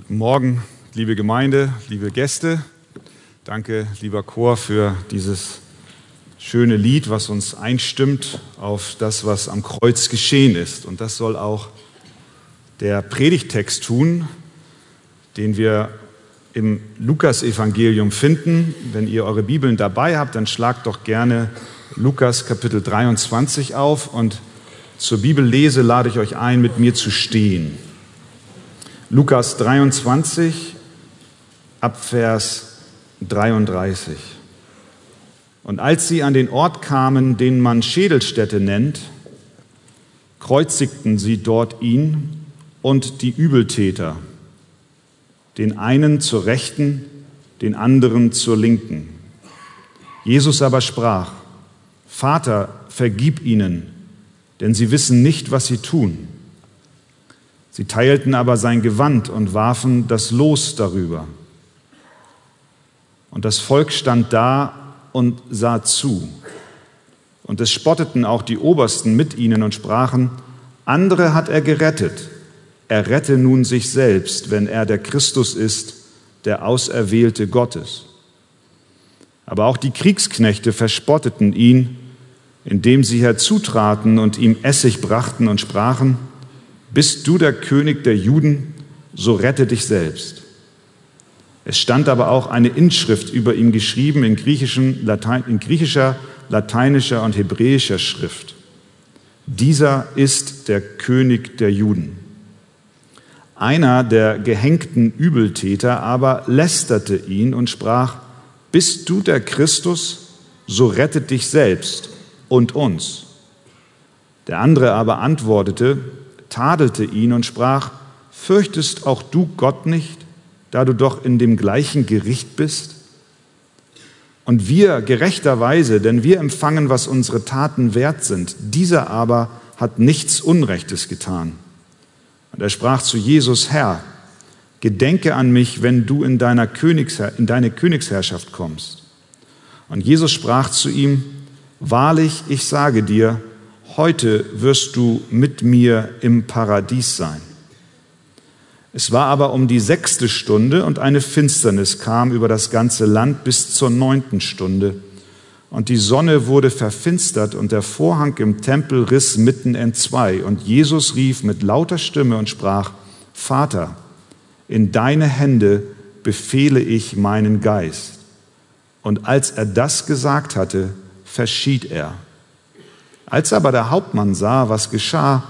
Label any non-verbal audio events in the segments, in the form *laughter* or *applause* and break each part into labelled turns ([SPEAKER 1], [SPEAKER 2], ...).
[SPEAKER 1] Guten Morgen, liebe Gemeinde, liebe Gäste. Danke, lieber Chor, für dieses schöne Lied, was uns einstimmt auf das, was am Kreuz geschehen ist. Und das soll auch der Predigtext tun, den wir im Lukasevangelium finden. Wenn ihr eure Bibeln dabei habt, dann schlagt doch gerne Lukas Kapitel 23 auf und zur Bibellese lade ich euch ein, mit mir zu stehen. Lukas 23 ab Vers 33. Und als sie an den Ort kamen, den man Schädelstätte nennt, kreuzigten sie dort ihn und die Übeltäter, den einen zur Rechten, den anderen zur Linken. Jesus aber sprach, Vater, vergib ihnen, denn sie wissen nicht, was sie tun. Sie teilten aber sein Gewand und warfen das Los darüber. Und das Volk stand da und sah zu. Und es spotteten auch die Obersten mit ihnen und sprachen, andere hat er gerettet, er rette nun sich selbst, wenn er der Christus ist, der Auserwählte Gottes. Aber auch die Kriegsknechte verspotteten ihn, indem sie herzutraten und ihm Essig brachten und sprachen, bist du der König der Juden, so rette dich selbst. Es stand aber auch eine Inschrift über ihm geschrieben in, Latein, in griechischer, lateinischer und hebräischer Schrift. Dieser ist der König der Juden. Einer der gehängten Übeltäter aber lästerte ihn und sprach, bist du der Christus, so rette dich selbst und uns. Der andere aber antwortete, tadelte ihn und sprach, fürchtest auch du Gott nicht, da du doch in dem gleichen Gericht bist? Und wir gerechterweise, denn wir empfangen, was unsere Taten wert sind, dieser aber hat nichts Unrechtes getan. Und er sprach zu Jesus, Herr, gedenke an mich, wenn du in, deiner Königsherr, in deine Königsherrschaft kommst. Und Jesus sprach zu ihm, Wahrlich, ich sage dir, heute wirst du mit mir im Paradies sein. Es war aber um die sechste Stunde und eine Finsternis kam über das ganze Land bis zur neunten Stunde. Und die Sonne wurde verfinstert und der Vorhang im Tempel riss mitten entzwei. Und Jesus rief mit lauter Stimme und sprach, Vater, in deine Hände befehle ich meinen Geist. Und als er das gesagt hatte, verschied er. Als aber der Hauptmann sah, was geschah,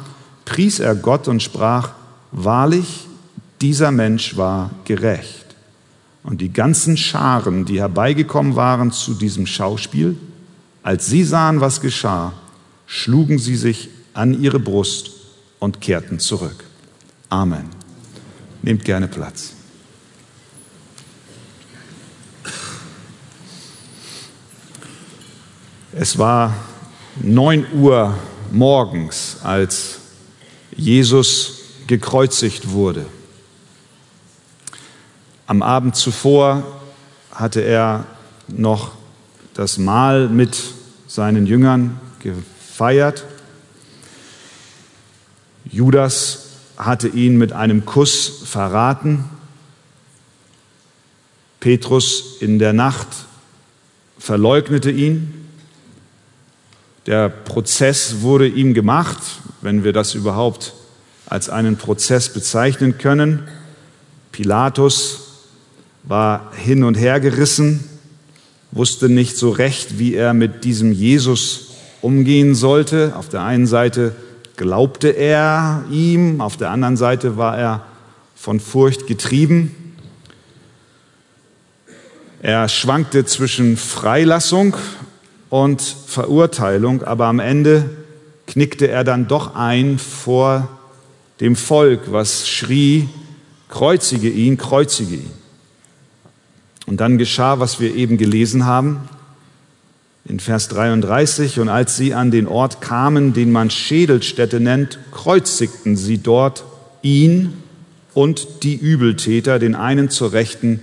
[SPEAKER 1] pries er Gott und sprach, wahrlich, dieser Mensch war gerecht. Und die ganzen Scharen, die herbeigekommen waren zu diesem Schauspiel, als sie sahen, was geschah, schlugen sie sich an ihre Brust und kehrten zurück. Amen. Nehmt gerne Platz. Es war 9 Uhr morgens, als Jesus gekreuzigt wurde. Am Abend zuvor hatte er noch das Mahl mit seinen Jüngern gefeiert. Judas hatte ihn mit einem Kuss verraten. Petrus in der Nacht verleugnete ihn. Der Prozess wurde ihm gemacht, wenn wir das überhaupt als einen Prozess bezeichnen können. Pilatus war hin und her gerissen, wusste nicht so recht, wie er mit diesem Jesus umgehen sollte. Auf der einen Seite glaubte er ihm, auf der anderen Seite war er von Furcht getrieben. Er schwankte zwischen Freilassung und Verurteilung, aber am Ende knickte er dann doch ein vor dem Volk, was schrie, kreuzige ihn, kreuzige ihn. Und dann geschah, was wir eben gelesen haben in Vers 33, und als sie an den Ort kamen, den man Schädelstätte nennt, kreuzigten sie dort ihn und die Übeltäter, den einen zur Rechten,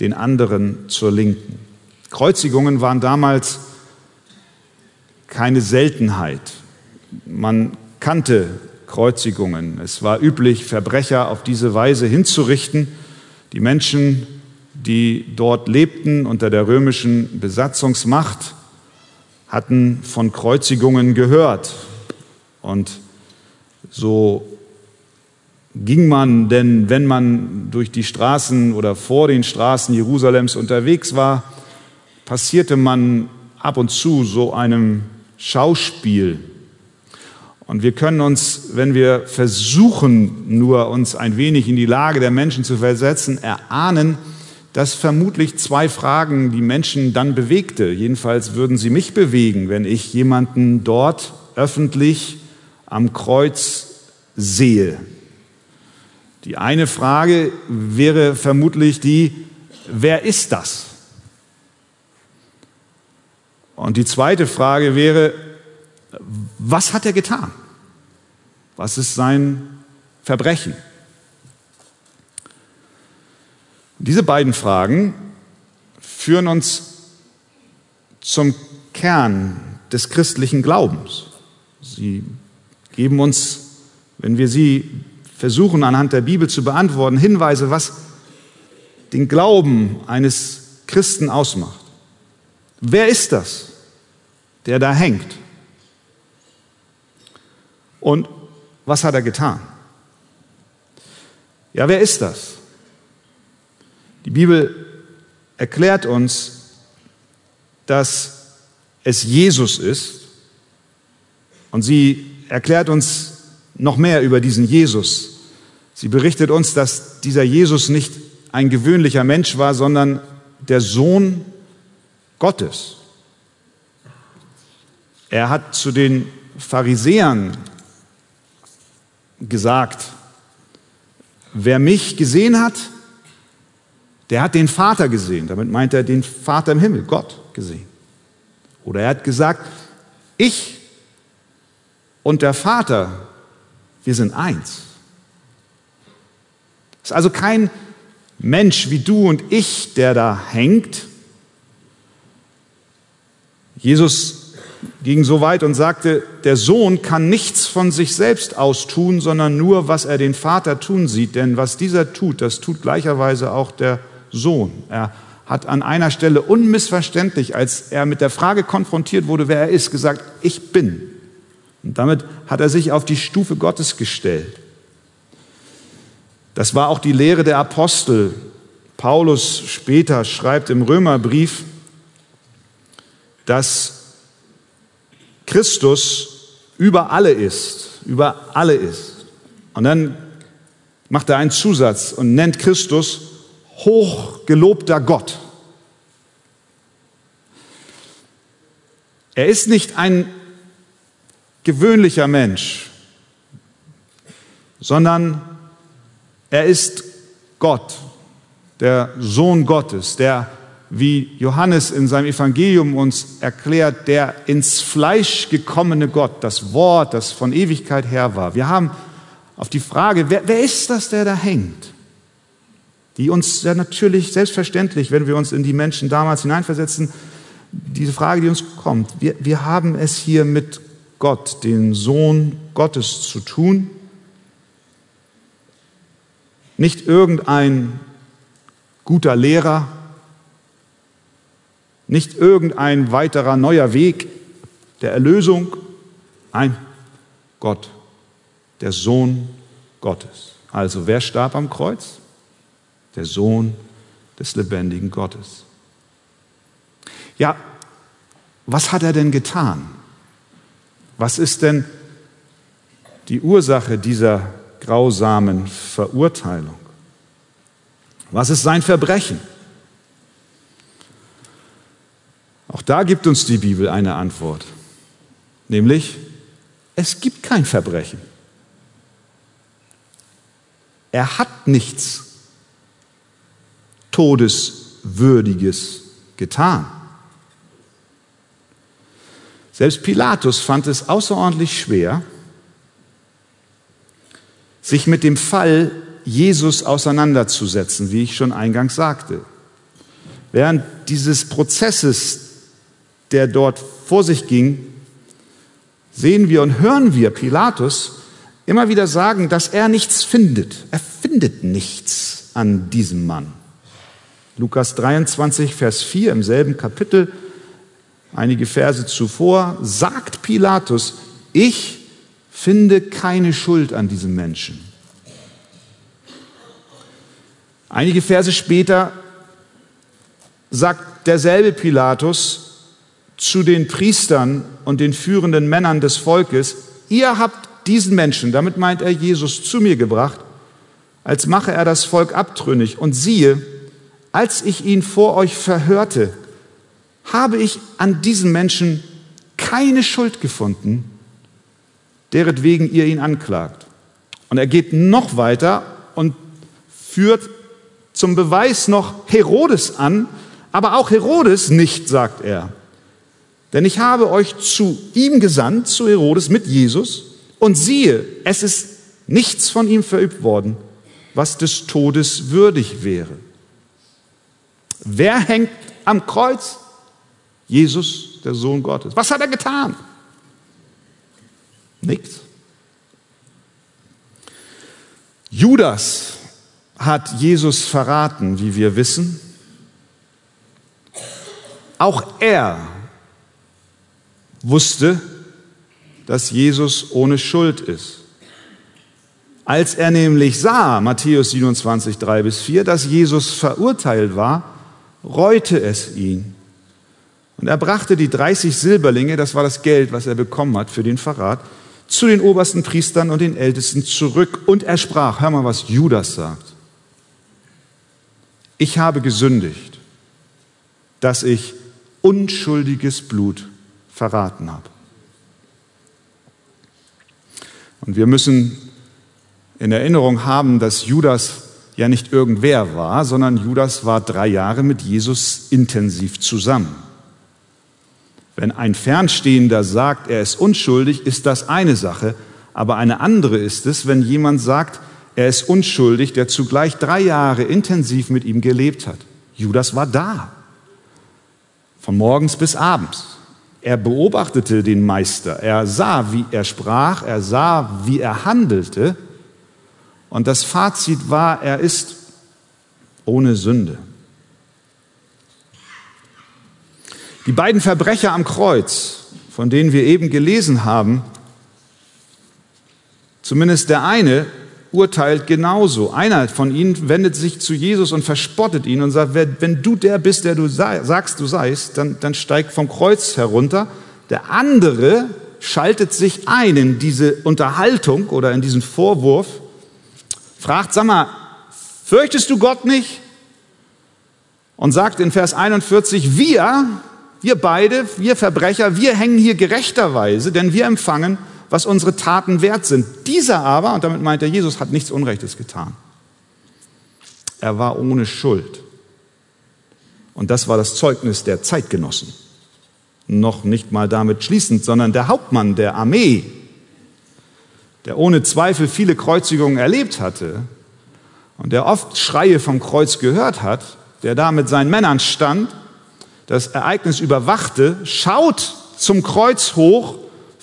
[SPEAKER 1] den anderen zur Linken. Kreuzigungen waren damals keine Seltenheit. Man kannte Kreuzigungen. Es war üblich, Verbrecher auf diese Weise hinzurichten. Die Menschen, die dort lebten unter der römischen Besatzungsmacht, hatten von Kreuzigungen gehört. Und so ging man denn, wenn man durch die Straßen oder vor den Straßen Jerusalems unterwegs war, passierte man ab und zu so einem Schauspiel. Und wir können uns, wenn wir versuchen, nur uns ein wenig in die Lage der Menschen zu versetzen, erahnen, dass vermutlich zwei Fragen die Menschen dann bewegte. Jedenfalls würden sie mich bewegen, wenn ich jemanden dort öffentlich am Kreuz sehe. Die eine Frage wäre vermutlich die, wer ist das? Und die zweite Frage wäre, was hat er getan? Was ist sein Verbrechen? Diese beiden Fragen führen uns zum Kern des christlichen Glaubens. Sie geben uns, wenn wir sie versuchen anhand der Bibel zu beantworten, Hinweise, was den Glauben eines Christen ausmacht. Wer ist das, der da hängt? Und was hat er getan? Ja, wer ist das? Die Bibel erklärt uns, dass es Jesus ist und sie erklärt uns noch mehr über diesen Jesus. Sie berichtet uns, dass dieser Jesus nicht ein gewöhnlicher Mensch war, sondern der Sohn Gottes. Er hat zu den Pharisäern gesagt, wer mich gesehen hat, der hat den Vater gesehen. Damit meint er den Vater im Himmel, Gott gesehen. Oder er hat gesagt, ich und der Vater, wir sind eins. Es ist also kein Mensch wie du und ich, der da hängt. Jesus ging so weit und sagte, der Sohn kann nichts von sich selbst aus tun, sondern nur, was er den Vater tun sieht. Denn was dieser tut, das tut gleicherweise auch der Sohn. Er hat an einer Stelle unmissverständlich, als er mit der Frage konfrontiert wurde, wer er ist, gesagt, ich bin. Und damit hat er sich auf die Stufe Gottes gestellt. Das war auch die Lehre der Apostel. Paulus später schreibt im Römerbrief, dass Christus über alle ist, über alle ist. Und dann macht er einen Zusatz und nennt Christus hochgelobter Gott. Er ist nicht ein gewöhnlicher Mensch, sondern er ist Gott, der Sohn Gottes, der, wie Johannes in seinem Evangelium uns erklärt, der ins Fleisch gekommene Gott, das Wort, das von Ewigkeit her war. Wir haben auf die Frage, wer, wer ist das, der da hängt? Die uns ja natürlich selbstverständlich, wenn wir uns in die Menschen damals hineinversetzen, diese Frage, die uns kommt. Wir, wir haben es hier mit Gott, den Sohn Gottes zu tun. Nicht irgendein guter Lehrer, nicht irgendein weiterer neuer Weg der Erlösung. Nein, Gott, der Sohn Gottes. Also wer starb am Kreuz? Der Sohn des lebendigen Gottes. Ja, was hat er denn getan? Was ist denn die Ursache dieser grausamen Verurteilung? Was ist sein Verbrechen? Auch da gibt uns die Bibel eine Antwort, nämlich es gibt kein Verbrechen. Er hat nichts Todeswürdiges getan. Selbst Pilatus fand es außerordentlich schwer, sich mit dem Fall Jesus auseinanderzusetzen, wie ich schon eingangs sagte. Während dieses Prozesses, der dort vor sich ging, sehen wir und hören wir Pilatus immer wieder sagen, dass er nichts findet. Er findet nichts an diesem Mann. Lukas 23, Vers 4 im selben Kapitel, einige Verse zuvor, sagt Pilatus, ich finde keine Schuld an diesem Menschen. Einige Verse später sagt derselbe Pilatus zu den Priestern und den führenden Männern des Volkes, ihr habt diesen Menschen, damit meint er Jesus, zu mir gebracht, als mache er das Volk abtrünnig. Und siehe, als ich ihn vor euch verhörte, habe ich an diesem Menschen keine Schuld gefunden, deretwegen ihr ihn anklagt. Und er geht noch weiter und führt zum Beweis noch Herodes an, aber auch Herodes nicht, sagt er. Denn ich habe euch zu ihm gesandt, zu Herodes mit Jesus, und siehe, es ist nichts von ihm verübt worden, was des Todes würdig wäre. Wer hängt am Kreuz? Jesus, der Sohn Gottes. Was hat er getan? Nichts. Judas hat Jesus verraten, wie wir wissen. Auch er wusste, dass Jesus ohne Schuld ist. Als er nämlich sah, Matthäus 27, 3 bis 4, dass Jesus verurteilt war, reute es ihn. Und er brachte die 30 Silberlinge, das war das Geld, was er bekommen hat für den Verrat, zu den obersten Priestern und den Ältesten zurück. Und er sprach, hör mal, was Judas sagt. Ich habe gesündigt, dass ich unschuldiges Blut verraten habe. Und wir müssen in Erinnerung haben, dass Judas ja nicht irgendwer war, sondern Judas war drei Jahre mit Jesus intensiv zusammen. Wenn ein Fernstehender sagt, er ist unschuldig, ist das eine Sache, aber eine andere ist es, wenn jemand sagt, er ist unschuldig, der zugleich drei Jahre intensiv mit ihm gelebt hat. Judas war da, von morgens bis abends. Er beobachtete den Meister, er sah, wie er sprach, er sah, wie er handelte. Und das Fazit war, er ist ohne Sünde. Die beiden Verbrecher am Kreuz, von denen wir eben gelesen haben, zumindest der eine urteilt genauso. Einer von ihnen wendet sich zu Jesus und verspottet ihn und sagt, wenn du der bist, der du sagst, du seist, dann, dann steig vom Kreuz herunter. Der andere schaltet sich ein in diese Unterhaltung oder in diesen Vorwurf fragt, sag mal, fürchtest du Gott nicht? Und sagt in Vers 41, wir, wir beide, wir Verbrecher, wir hängen hier gerechterweise, denn wir empfangen, was unsere Taten wert sind. Dieser aber, und damit meint er, Jesus hat nichts Unrechtes getan. Er war ohne Schuld. Und das war das Zeugnis der Zeitgenossen. Noch nicht mal damit schließend, sondern der Hauptmann der Armee, der ohne Zweifel viele Kreuzigungen erlebt hatte und der oft Schreie vom Kreuz gehört hat, der da mit seinen Männern stand, das Ereignis überwachte, schaut zum Kreuz hoch,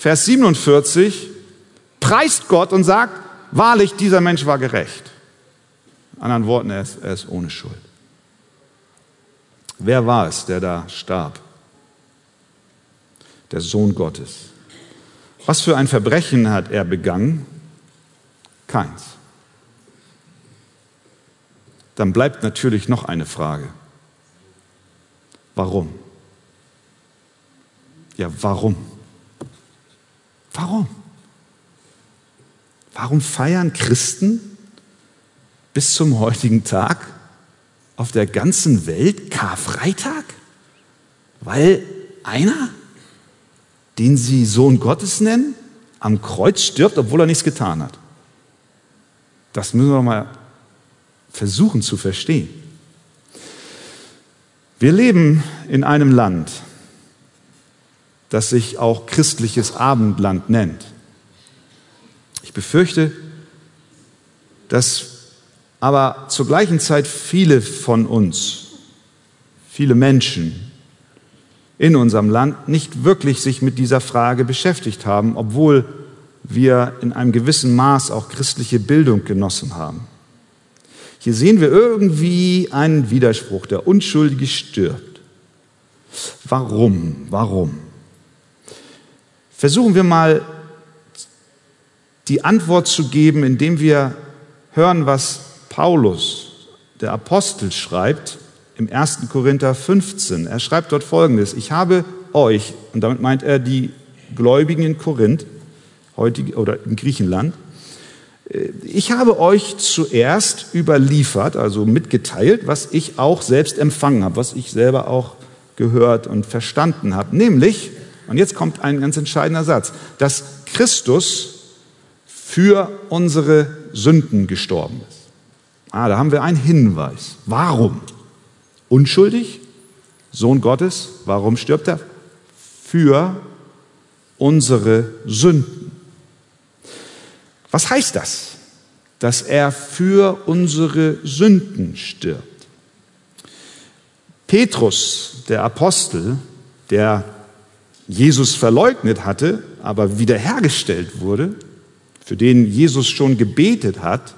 [SPEAKER 1] Vers 47, preist Gott und sagt, wahrlich, dieser Mensch war gerecht. In anderen Worten, er ist, er ist ohne Schuld. Wer war es, der da starb? Der Sohn Gottes. Was für ein Verbrechen hat er begangen? Keins. Dann bleibt natürlich noch eine Frage. Warum? Ja, warum? Warum? Warum feiern Christen bis zum heutigen Tag auf der ganzen Welt Karfreitag? Weil einer den sie Sohn Gottes nennen, am Kreuz stirbt, obwohl er nichts getan hat. Das müssen wir mal versuchen zu verstehen. Wir leben in einem Land, das sich auch christliches Abendland nennt. Ich befürchte, dass aber zur gleichen Zeit viele von uns, viele Menschen in unserem Land nicht wirklich sich mit dieser Frage beschäftigt haben, obwohl wir in einem gewissen Maß auch christliche Bildung genossen haben. Hier sehen wir irgendwie einen Widerspruch. Der Unschuldige stirbt. Warum? Warum? Versuchen wir mal die Antwort zu geben, indem wir hören, was Paulus, der Apostel, schreibt im 1. Korinther 15. Er schreibt dort Folgendes. Ich habe euch, und damit meint er die Gläubigen in Korinth, heute, oder in Griechenland, äh, ich habe euch zuerst überliefert, also mitgeteilt, was ich auch selbst empfangen habe, was ich selber auch gehört und verstanden habe. Nämlich, und jetzt kommt ein ganz entscheidender Satz, dass Christus für unsere Sünden gestorben ist. Ah, da haben wir einen Hinweis. Warum? Unschuldig? Sohn Gottes? Warum stirbt er? Für unsere Sünden. Was heißt das? Dass er für unsere Sünden stirbt. Petrus, der Apostel, der Jesus verleugnet hatte, aber wiederhergestellt wurde, für den Jesus schon gebetet hat,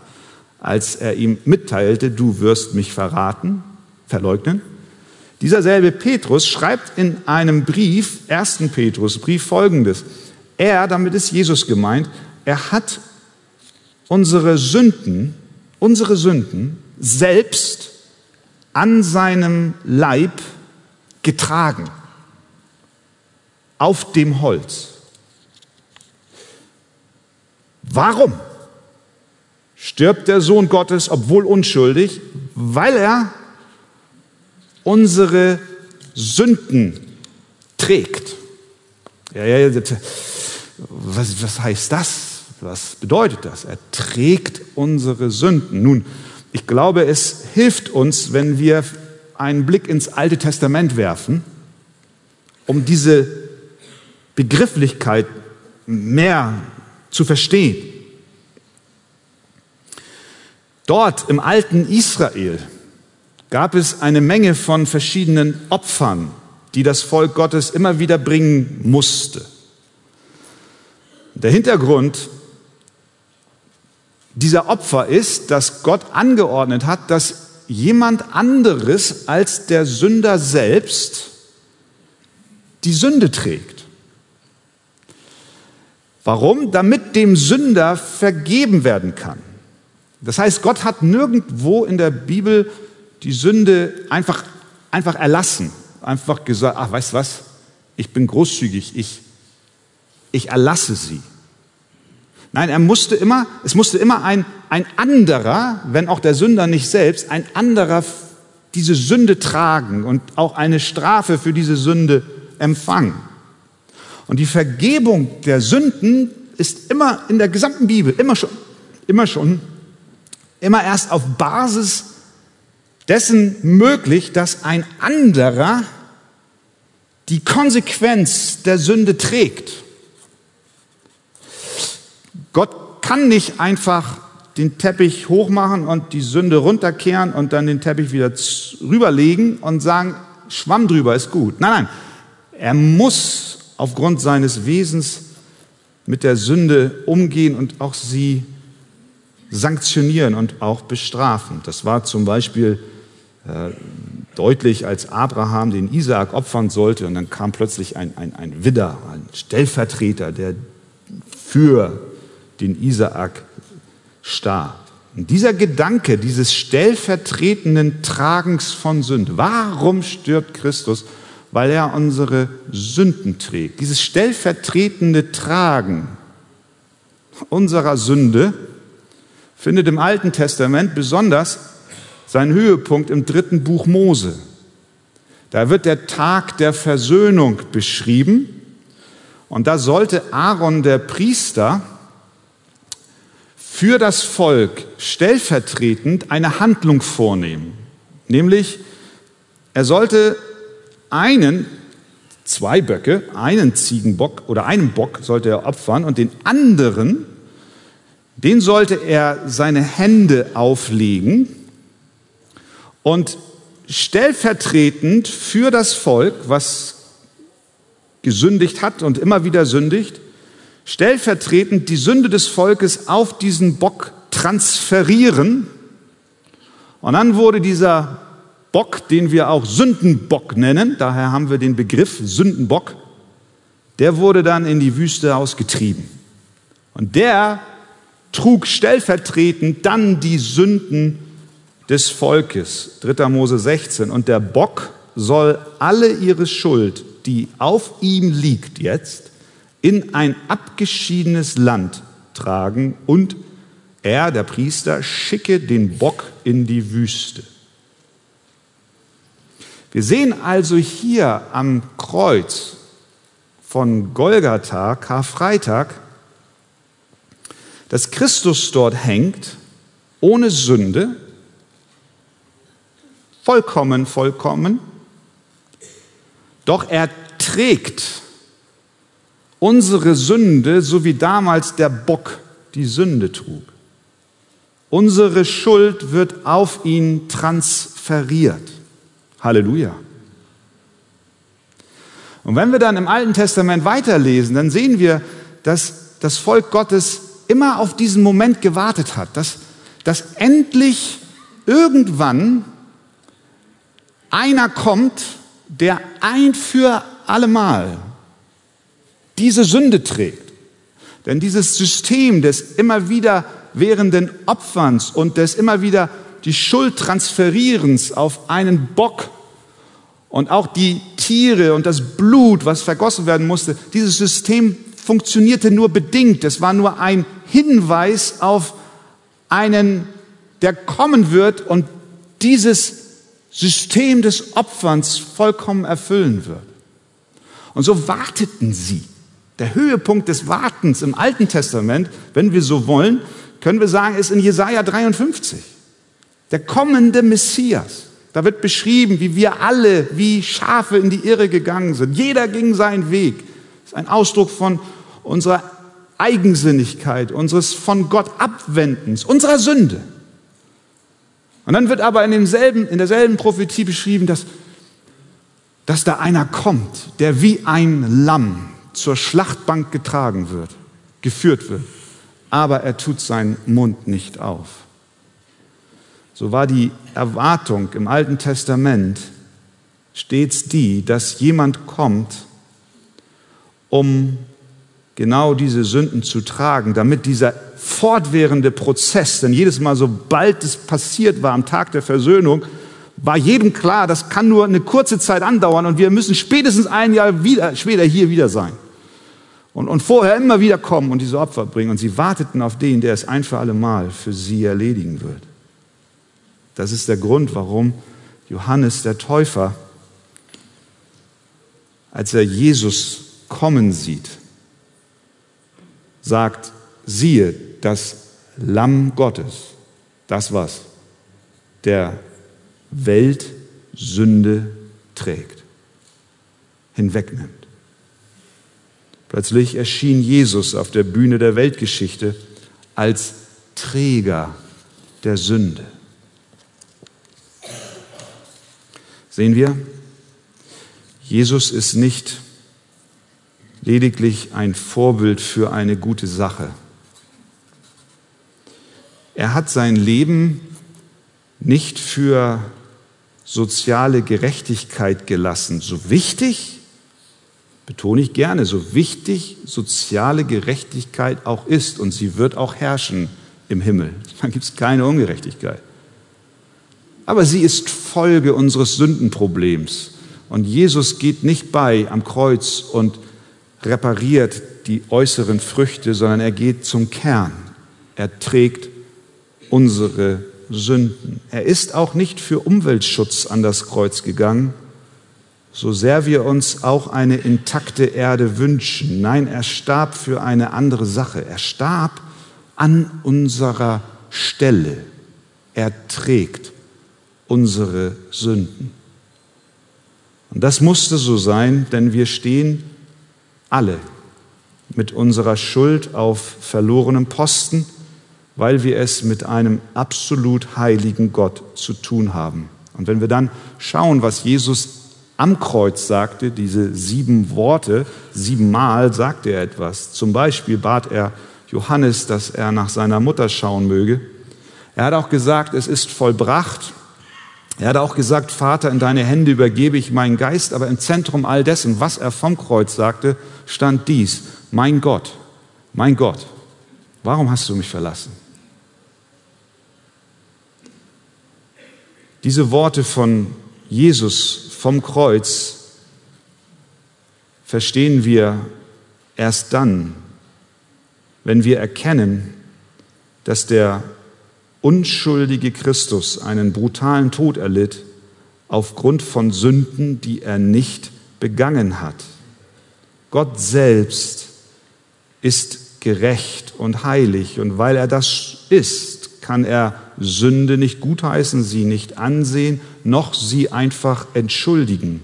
[SPEAKER 1] als er ihm mitteilte, du wirst mich verraten, verleugnen. Dieser selbe Petrus schreibt in einem Brief, 1. Petrus, Brief folgendes. Er, damit ist Jesus gemeint, er hat unsere Sünden, unsere Sünden selbst an seinem Leib getragen, auf dem Holz. Warum stirbt der Sohn Gottes, obwohl unschuldig? Weil er unsere Sünden trägt. Ja, ja, was, was heißt das? Was bedeutet das? Er trägt unsere Sünden. Nun, ich glaube, es hilft uns, wenn wir einen Blick ins Alte Testament werfen, um diese Begrifflichkeit mehr zu verstehen. Dort im alten Israel gab es eine Menge von verschiedenen Opfern, die das Volk Gottes immer wieder bringen musste. Der Hintergrund dieser Opfer ist, dass Gott angeordnet hat, dass jemand anderes als der Sünder selbst die Sünde trägt. Warum? Damit dem Sünder vergeben werden kann. Das heißt, Gott hat nirgendwo in der Bibel die Sünde einfach, einfach erlassen, einfach gesagt, ach, weißt du was, ich bin großzügig, ich, ich erlasse sie. Nein, er musste immer, es musste immer ein, ein anderer, wenn auch der Sünder nicht selbst, ein anderer diese Sünde tragen und auch eine Strafe für diese Sünde empfangen. Und die Vergebung der Sünden ist immer in der gesamten Bibel, immer schon, immer schon, immer erst auf Basis dessen möglich, dass ein anderer die Konsequenz der Sünde trägt. Gott kann nicht einfach den Teppich hochmachen und die Sünde runterkehren und dann den Teppich wieder rüberlegen und sagen, Schwamm drüber ist gut. Nein, nein. Er muss aufgrund seines Wesens mit der Sünde umgehen und auch sie sanktionieren und auch bestrafen. Das war zum Beispiel äh, deutlich, als Abraham den Isaak opfern sollte und dann kam plötzlich ein, ein, ein Widder, ein Stellvertreter, der für den Isaak starb. Und dieser Gedanke dieses stellvertretenden Tragens von Sünde, warum stirbt Christus? Weil er unsere Sünden trägt. Dieses stellvertretende Tragen unserer Sünde findet im Alten Testament besonders seinen Höhepunkt im dritten Buch Mose. Da wird der Tag der Versöhnung beschrieben und da sollte Aaron der Priester für das Volk stellvertretend eine Handlung vornehmen. Nämlich, er sollte einen, zwei Böcke, einen Ziegenbock oder einen Bock sollte er opfern und den anderen, den sollte er seine Hände auflegen und stellvertretend für das Volk, was gesündigt hat und immer wieder sündigt, stellvertretend die Sünde des Volkes auf diesen Bock transferieren. Und dann wurde dieser Bock, den wir auch Sündenbock nennen, daher haben wir den Begriff Sündenbock, der wurde dann in die Wüste ausgetrieben. Und der trug stellvertretend dann die Sünden des Volkes. 3. Mose 16. Und der Bock soll alle ihre Schuld, die auf ihm liegt jetzt, in ein abgeschiedenes Land tragen und er, der Priester, schicke den Bock in die Wüste. Wir sehen also hier am Kreuz von Golgatha, Karfreitag, dass Christus dort hängt, ohne Sünde, vollkommen, vollkommen, doch er trägt unsere Sünde, so wie damals der Bock die Sünde trug. Unsere Schuld wird auf ihn transferiert. Halleluja. Und wenn wir dann im Alten Testament weiterlesen, dann sehen wir, dass das Volk Gottes immer auf diesen Moment gewartet hat, dass, dass endlich irgendwann einer kommt, der ein für allemal diese Sünde trägt. Denn dieses System des immer wieder währenden Opferns und des immer wieder die Schuld transferierens auf einen Bock und auch die Tiere und das Blut, was vergossen werden musste, dieses System funktionierte nur bedingt. Es war nur ein Hinweis auf einen, der kommen wird und dieses System des Opferns vollkommen erfüllen wird. Und so warteten sie. Der Höhepunkt des Wartens im Alten Testament, wenn wir so wollen, können wir sagen, ist in Jesaja 53. Der kommende Messias. Da wird beschrieben, wie wir alle wie Schafe in die Irre gegangen sind. Jeder ging seinen Weg. Das ist ein Ausdruck von unserer Eigensinnigkeit, unseres von Gott Abwendens, unserer Sünde. Und dann wird aber in, demselben, in derselben Prophetie beschrieben, dass, dass da einer kommt, der wie ein Lamm zur Schlachtbank getragen wird, geführt wird, aber er tut seinen Mund nicht auf. So war die Erwartung im Alten Testament stets die, dass jemand kommt, um genau diese Sünden zu tragen, damit dieser fortwährende Prozess, denn jedes Mal, sobald es passiert war am Tag der Versöhnung, war jedem klar, das kann nur eine kurze Zeit andauern und wir müssen spätestens ein Jahr wieder, später hier wieder sein. Und, und vorher immer wieder kommen und diese Opfer bringen. Und sie warteten auf den, der es ein für alle Mal für sie erledigen wird. Das ist der Grund, warum Johannes der Täufer, als er Jesus kommen sieht, sagt, siehe, das Lamm Gottes, das was der Welt Sünde trägt, hinwegnimmt. Plötzlich erschien Jesus auf der Bühne der Weltgeschichte als Träger der Sünde. Sehen wir, Jesus ist nicht lediglich ein Vorbild für eine gute Sache. Er hat sein Leben nicht für soziale Gerechtigkeit gelassen. So wichtig, betone ich gerne, so wichtig soziale Gerechtigkeit auch ist und sie wird auch herrschen im Himmel. *laughs* Da gibt es keine Ungerechtigkeit. Aber sie ist Folge unseres Sündenproblems. Und Jesus geht nicht bei am Kreuz und repariert die äußeren Früchte, sondern er geht zum Kern. Er trägt unsere Sünden. Er ist auch nicht für Umweltschutz an das Kreuz gegangen, so sehr wir uns auch eine intakte Erde wünschen. Nein, er starb für eine andere Sache. Er starb an unserer Stelle. Er trägt unsere Sünden. Und das musste so sein, denn wir stehen alle mit unserer Schuld auf verlorenem Posten weil wir es mit einem absolut heiligen Gott zu tun haben. Und wenn wir dann schauen, was Jesus am Kreuz sagte, diese sieben Worte, siebenmal sagte er etwas. Zum Beispiel bat er Johannes, dass er nach seiner Mutter schauen möge. Er hat auch gesagt, es ist vollbracht. Er hat auch gesagt, Vater, in deine Hände übergebe ich meinen Geist, aber im Zentrum all dessen, was er vom Kreuz sagte, stand dies, mein Gott, mein Gott, warum hast du mich verlassen? Diese Worte von Jesus vom Kreuz verstehen wir erst dann, wenn wir erkennen, dass der unschuldige Christus einen brutalen Tod erlitt aufgrund von Sünden, die er nicht begangen hat. Gott selbst ist gerecht und heilig und weil er das ist, kann er Sünde nicht gutheißen, sie nicht ansehen, noch sie einfach entschuldigen.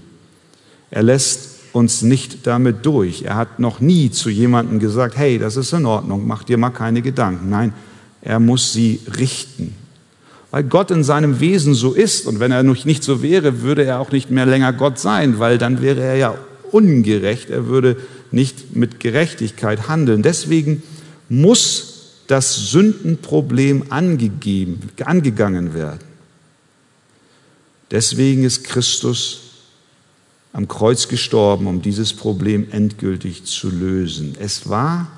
[SPEAKER 1] Er lässt uns nicht damit durch. Er hat noch nie zu jemandem gesagt, hey, das ist in Ordnung, mach dir mal keine Gedanken. Nein, er muss sie richten. Weil Gott in seinem Wesen so ist und wenn er nicht so wäre, würde er auch nicht mehr länger Gott sein, weil dann wäre er ja ungerecht, er würde nicht mit Gerechtigkeit handeln. Deswegen muss das Sündenproblem angegeben, angegangen werden. Deswegen ist Christus am Kreuz gestorben, um dieses Problem endgültig zu lösen. Es war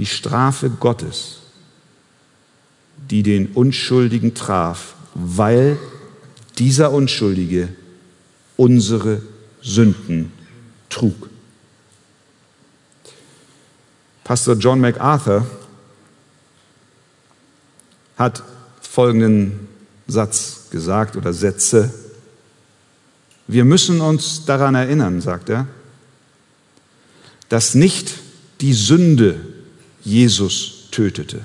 [SPEAKER 1] die Strafe Gottes, die den Unschuldigen traf, weil dieser Unschuldige unsere Sünden trug. Pastor John MacArthur hat folgenden Satz gesagt oder Sätze. Wir müssen uns daran erinnern, sagt er, dass nicht die Sünde Jesus tötete.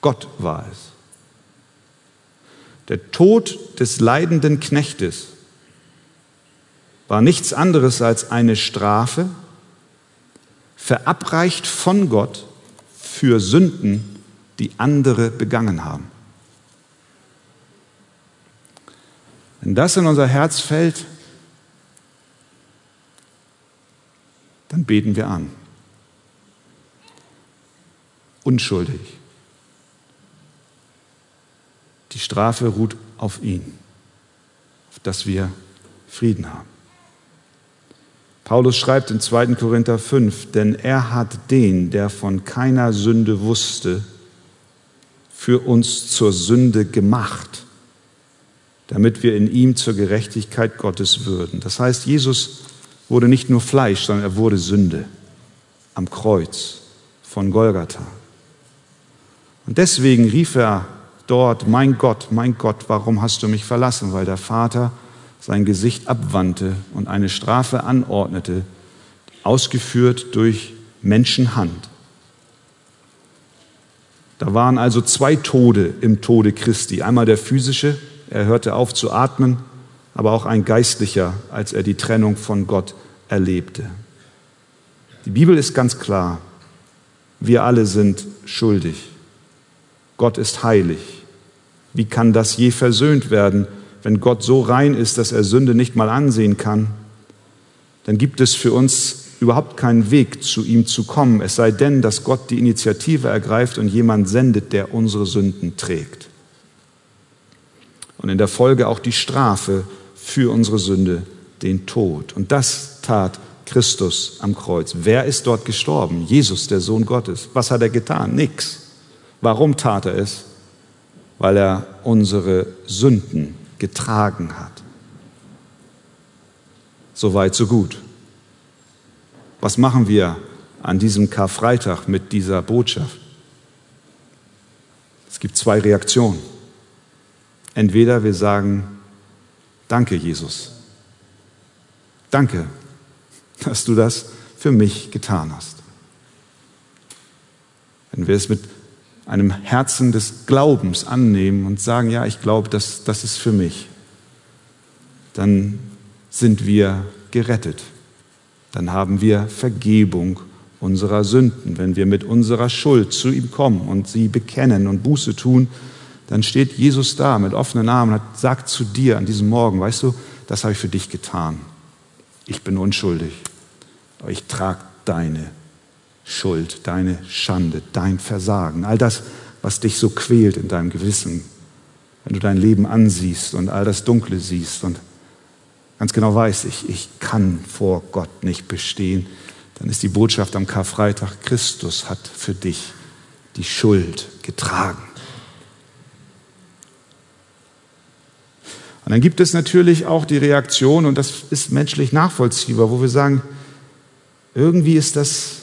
[SPEAKER 1] Gott war es. Der Tod des leidenden Knechtes war nichts anderes als eine Strafe, verabreicht von Gott für Sünden, die andere begangen haben. Wenn das in unser Herz fällt, dann beten wir an unschuldig. Die Strafe ruht auf ihn, auf dass wir Frieden haben. Paulus schreibt in 2. Korinther 5, denn er hat den, der von keiner Sünde wusste, für uns zur Sünde gemacht, damit wir in ihm zur Gerechtigkeit Gottes würden. Das heißt, Jesus wurde nicht nur Fleisch, sondern er wurde Sünde am Kreuz von Golgatha. Und deswegen rief er dort, mein Gott, mein Gott, warum hast du mich verlassen? Weil der Vater sein Gesicht abwandte und eine Strafe anordnete, ausgeführt durch Menschenhand. Da waren also zwei Tode im Tode Christi. Einmal der physische, er hörte auf zu atmen, aber auch ein geistlicher, als er die Trennung von Gott erlebte. Die Bibel ist ganz klar, wir alle sind schuldig. Gott ist heilig. Wie kann das je versöhnt werden, wenn Gott so rein ist, dass er Sünde nicht mal ansehen kann? Dann gibt es für uns überhaupt keinen Weg, zu ihm zu kommen, es sei denn, dass Gott die Initiative ergreift und jemand sendet, der unsere Sünden trägt. Und in der Folge auch die Strafe für unsere Sünde, den Tod. Und das tat Christus am Kreuz. Wer ist dort gestorben? Jesus, der Sohn Gottes. Was hat er getan? Nix. Warum tat er es? Weil er unsere Sünden getragen hat. So weit, so gut. Was machen wir an diesem Karfreitag mit dieser Botschaft? Es gibt zwei Reaktionen. Entweder wir sagen, danke Jesus, danke, dass du das für mich getan hast. Wenn wir es mit einem Herzen des Glaubens annehmen und sagen, ja, ich glaube, das, das ist für mich, dann sind wir gerettet. Dann haben wir Vergebung unserer Sünden. Wenn wir mit unserer Schuld zu ihm kommen und sie bekennen und Buße tun, dann steht Jesus da mit offenen Armen und sagt zu dir an diesem Morgen, weißt du, das habe ich für dich getan. Ich bin unschuldig, aber ich trage deine Schuld, deine Schande, dein Versagen, all das, was dich so quält in deinem Gewissen, wenn du dein Leben ansiehst und all das Dunkle siehst und ganz genau weißt, ich, ich kann vor Gott nicht bestehen, dann ist die Botschaft am Karfreitag, Christus hat für dich die Schuld getragen. Und dann gibt es natürlich auch die Reaktion, und das ist menschlich nachvollziehbar, wo wir sagen, irgendwie ist das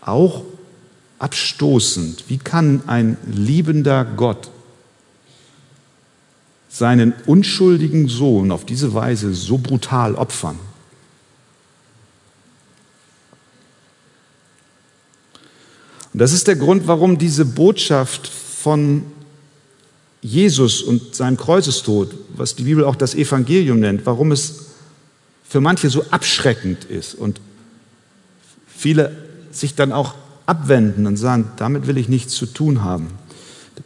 [SPEAKER 1] auch abstoßend. Wie kann ein liebender Gott seinen unschuldigen Sohn auf diese Weise so brutal opfern? Und das ist der Grund, warum diese Botschaft von Jesus und seinem Kreuzestod, was die Bibel auch das Evangelium nennt, warum es für manche so abschreckend ist und viele sich dann auch abwenden und sagen, damit will ich nichts zu tun haben.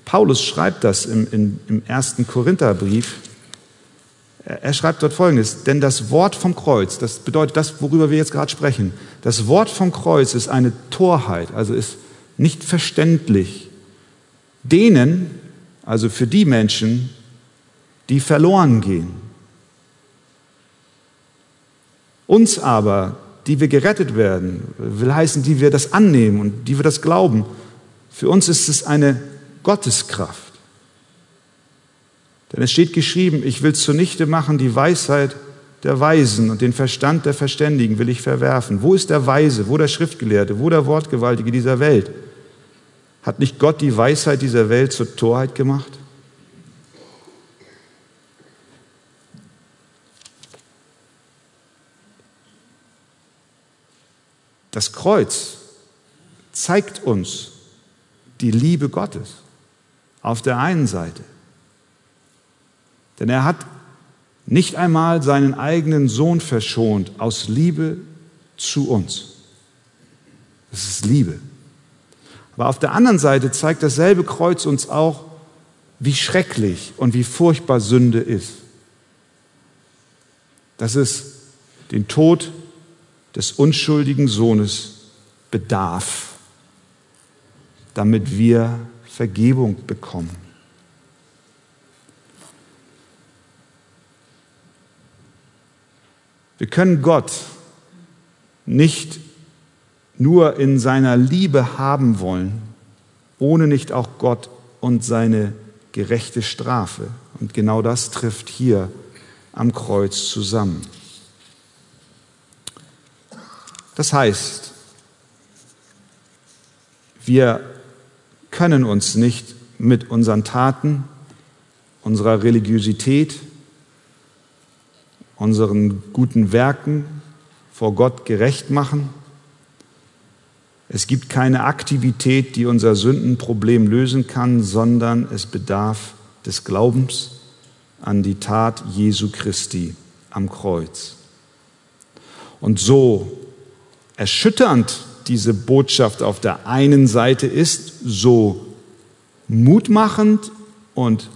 [SPEAKER 1] Paulus schreibt das im, im, im ersten Korintherbrief. Er, er schreibt dort Folgendes, denn das Wort vom Kreuz, das bedeutet das, worüber wir jetzt gerade sprechen, das Wort vom Kreuz ist eine Torheit, also ist nicht verständlich. Denen, also für die Menschen, die verloren gehen. Uns aber, die wir gerettet werden, will heißen, die wir das annehmen und die wir das glauben, für uns ist es eine Gotteskraft. Denn es steht geschrieben, ich will zunichte machen die Weisheit der Weisen und den Verstand der Verständigen will ich verwerfen. Wo ist der Weise, wo der Schriftgelehrte, wo der Wortgewaltige dieser Welt? Hat nicht Gott die Weisheit dieser Welt zur Torheit gemacht? Das Kreuz zeigt uns die Liebe Gottes auf der einen Seite. Denn er hat nicht einmal seinen eigenen Sohn verschont aus Liebe zu uns. Das ist Liebe. Aber auf der anderen Seite zeigt dasselbe Kreuz uns auch, wie schrecklich und wie furchtbar Sünde ist. Dass es den Tod des unschuldigen Sohnes bedarf, damit wir Vergebung bekommen. Wir können Gott nicht nur in seiner Liebe haben wollen, ohne nicht auch Gott und seine gerechte Strafe. Und genau das trifft hier am Kreuz zusammen. Das heißt, wir können uns nicht mit unseren Taten, unserer Religiosität, unseren guten Werken vor Gott gerecht machen es gibt keine Aktivität, die unser Sündenproblem lösen kann, sondern es bedarf des Glaubens an die Tat Jesu Christi am Kreuz. Und so erschütternd diese Botschaft auf der einen Seite ist, so mutmachend und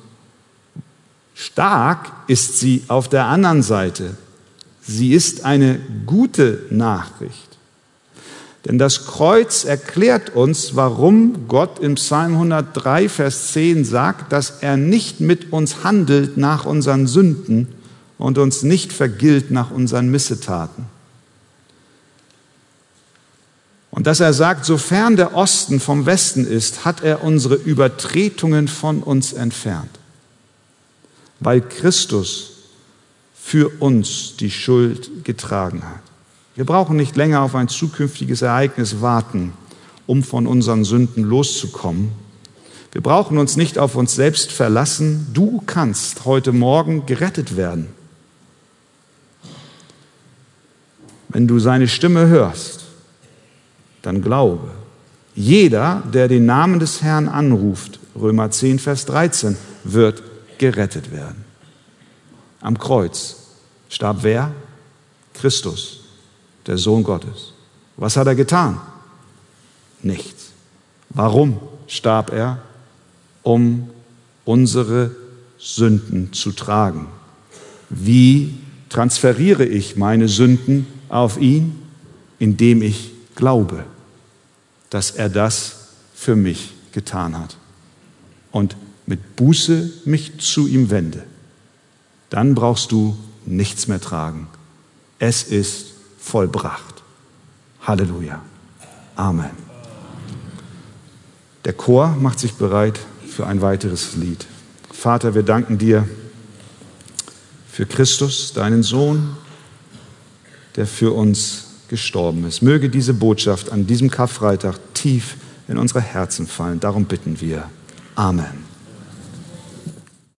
[SPEAKER 1] stark ist sie auf der anderen Seite. Sie ist eine gute Nachricht. Denn das Kreuz erklärt uns, warum Gott im Psalm 103, Vers 10 sagt, dass er nicht mit uns handelt nach unseren Sünden und uns nicht vergilt nach unseren Missetaten. Und dass er sagt, sofern der Osten vom Westen ist, hat er unsere Übertretungen von uns entfernt, weil Christus für uns die Schuld getragen hat. Wir brauchen nicht länger auf ein zukünftiges Ereignis warten, um von unseren Sünden loszukommen. Wir brauchen uns nicht auf uns selbst verlassen. Du kannst heute Morgen gerettet werden. Wenn du seine Stimme hörst, dann glaube. Jeder, der den Namen des Herrn anruft, Römer 10, Vers 13, wird gerettet werden. Am Kreuz starb wer? Christus der Sohn Gottes. Was hat er getan? Nichts. Warum starb er? Um unsere Sünden zu tragen. Wie transferiere ich meine Sünden auf ihn? Indem ich glaube, dass er das für mich getan hat. Und mit Buße mich zu ihm wende. Dann brauchst du nichts mehr tragen. Es ist vollbracht. Halleluja. Amen. Der Chor macht sich bereit für ein weiteres Lied. Vater, wir danken dir für Christus, deinen Sohn, der für uns gestorben ist. Möge diese Botschaft an diesem Karfreitag tief in unsere Herzen fallen. Darum bitten wir. Amen.